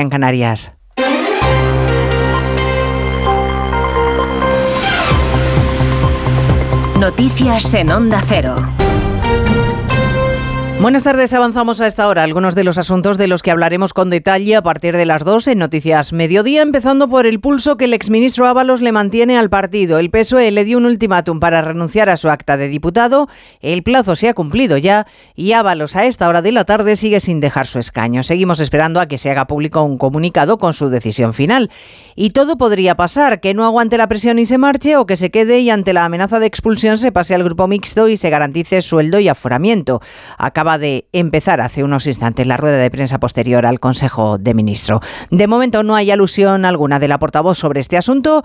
en Canarias. Noticias en Onda Cero. Buenas tardes, avanzamos a esta hora algunos de los asuntos de los que hablaremos con detalle a partir de las 2 en Noticias Mediodía, empezando por el pulso que el exministro Ábalos le mantiene al partido. El PSOE le dio un ultimátum para renunciar a su acta de diputado, el plazo se ha cumplido ya y Ábalos a esta hora de la tarde sigue sin dejar su escaño. Seguimos esperando a que se haga público un comunicado con su decisión final. Y todo podría pasar, que no aguante la presión y se marche o que se quede y ante la amenaza de expulsión se pase al grupo mixto y se garantice sueldo y aforamiento. Acaba de empezar hace unos instantes la rueda de prensa posterior al Consejo de Ministros. De momento no hay alusión alguna de la portavoz sobre este asunto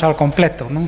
al completo. ¿no?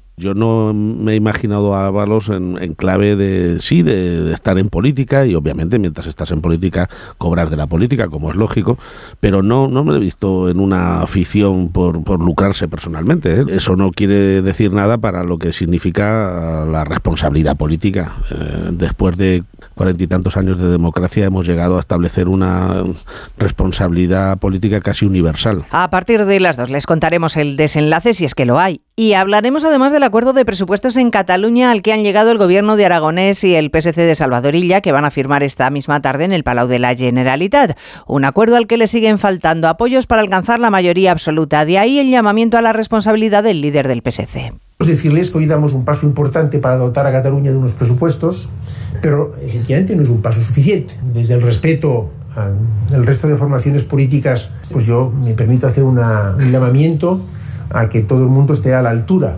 Yo no me he imaginado a Ábalos en, clave de sí, de, estar en política y obviamente mientras estás en política cobrar de la política, como es lógico, pero no, no me he visto en una afición por, por lucrarse personalmente. ¿eh? Eso no quiere decir nada para lo que significa la responsabilidad política. Eh, después de cuarenta y tantos años de democracia hemos llegado a establecer una responsabilidad política casi universal. A partir de las dos les contaremos el desenlace si es que lo hay. Y hablaremos además del acuerdo de presupuestos en Cataluña al que han llegado el gobierno de Aragonés y el PSC de Salvadorilla, que van a firmar esta misma tarde en el Palau de la Generalitat. Un acuerdo al que le siguen faltando apoyos para alcanzar la mayoría absoluta. De ahí el llamamiento a la responsabilidad del líder del PSC. Decirles que hoy damos un paso importante para dotar a Cataluña de unos presupuestos, pero efectivamente no es un paso suficiente. Desde el respeto al resto de formaciones políticas, pues yo me permito hacer un llamamiento a que todo el mundo esté a la altura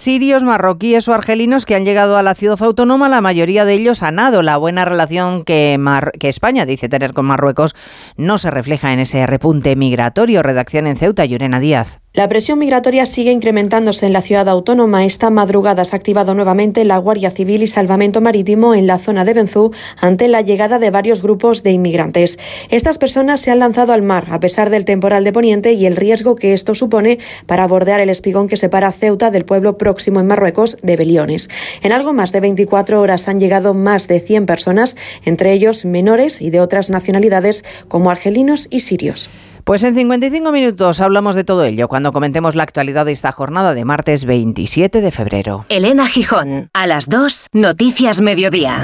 sirios, marroquíes o argelinos que han llegado a la ciudad autónoma, la mayoría de ellos han nado. La buena relación que, España dice tener con Marruecos no se refleja en ese repunte migratorio. Redacción en Ceuta, Llorena Díaz. La presión migratoria sigue incrementándose en la ciudad autónoma. Esta madrugada se ha activado nuevamente la Guardia Civil y Salvamento Marítimo en la zona de Benzú ante la llegada de varios grupos de inmigrantes. Estas personas se han lanzado al mar a pesar del temporal de Poniente y el riesgo que esto supone para bordear el espigón que separa Ceuta del pueblo próximo en Marruecos de Beliones. En algo más de 24 horas han llegado más de 100 personas, entre ellos menores y de otras nacionalidades como argelinos y sirios. Pues en 55 minutos hablamos de todo ello cuando comentemos la actualidad de esta jornada de martes 27 de febrero. Elena Gijón, a las 2, Noticias Mediodía.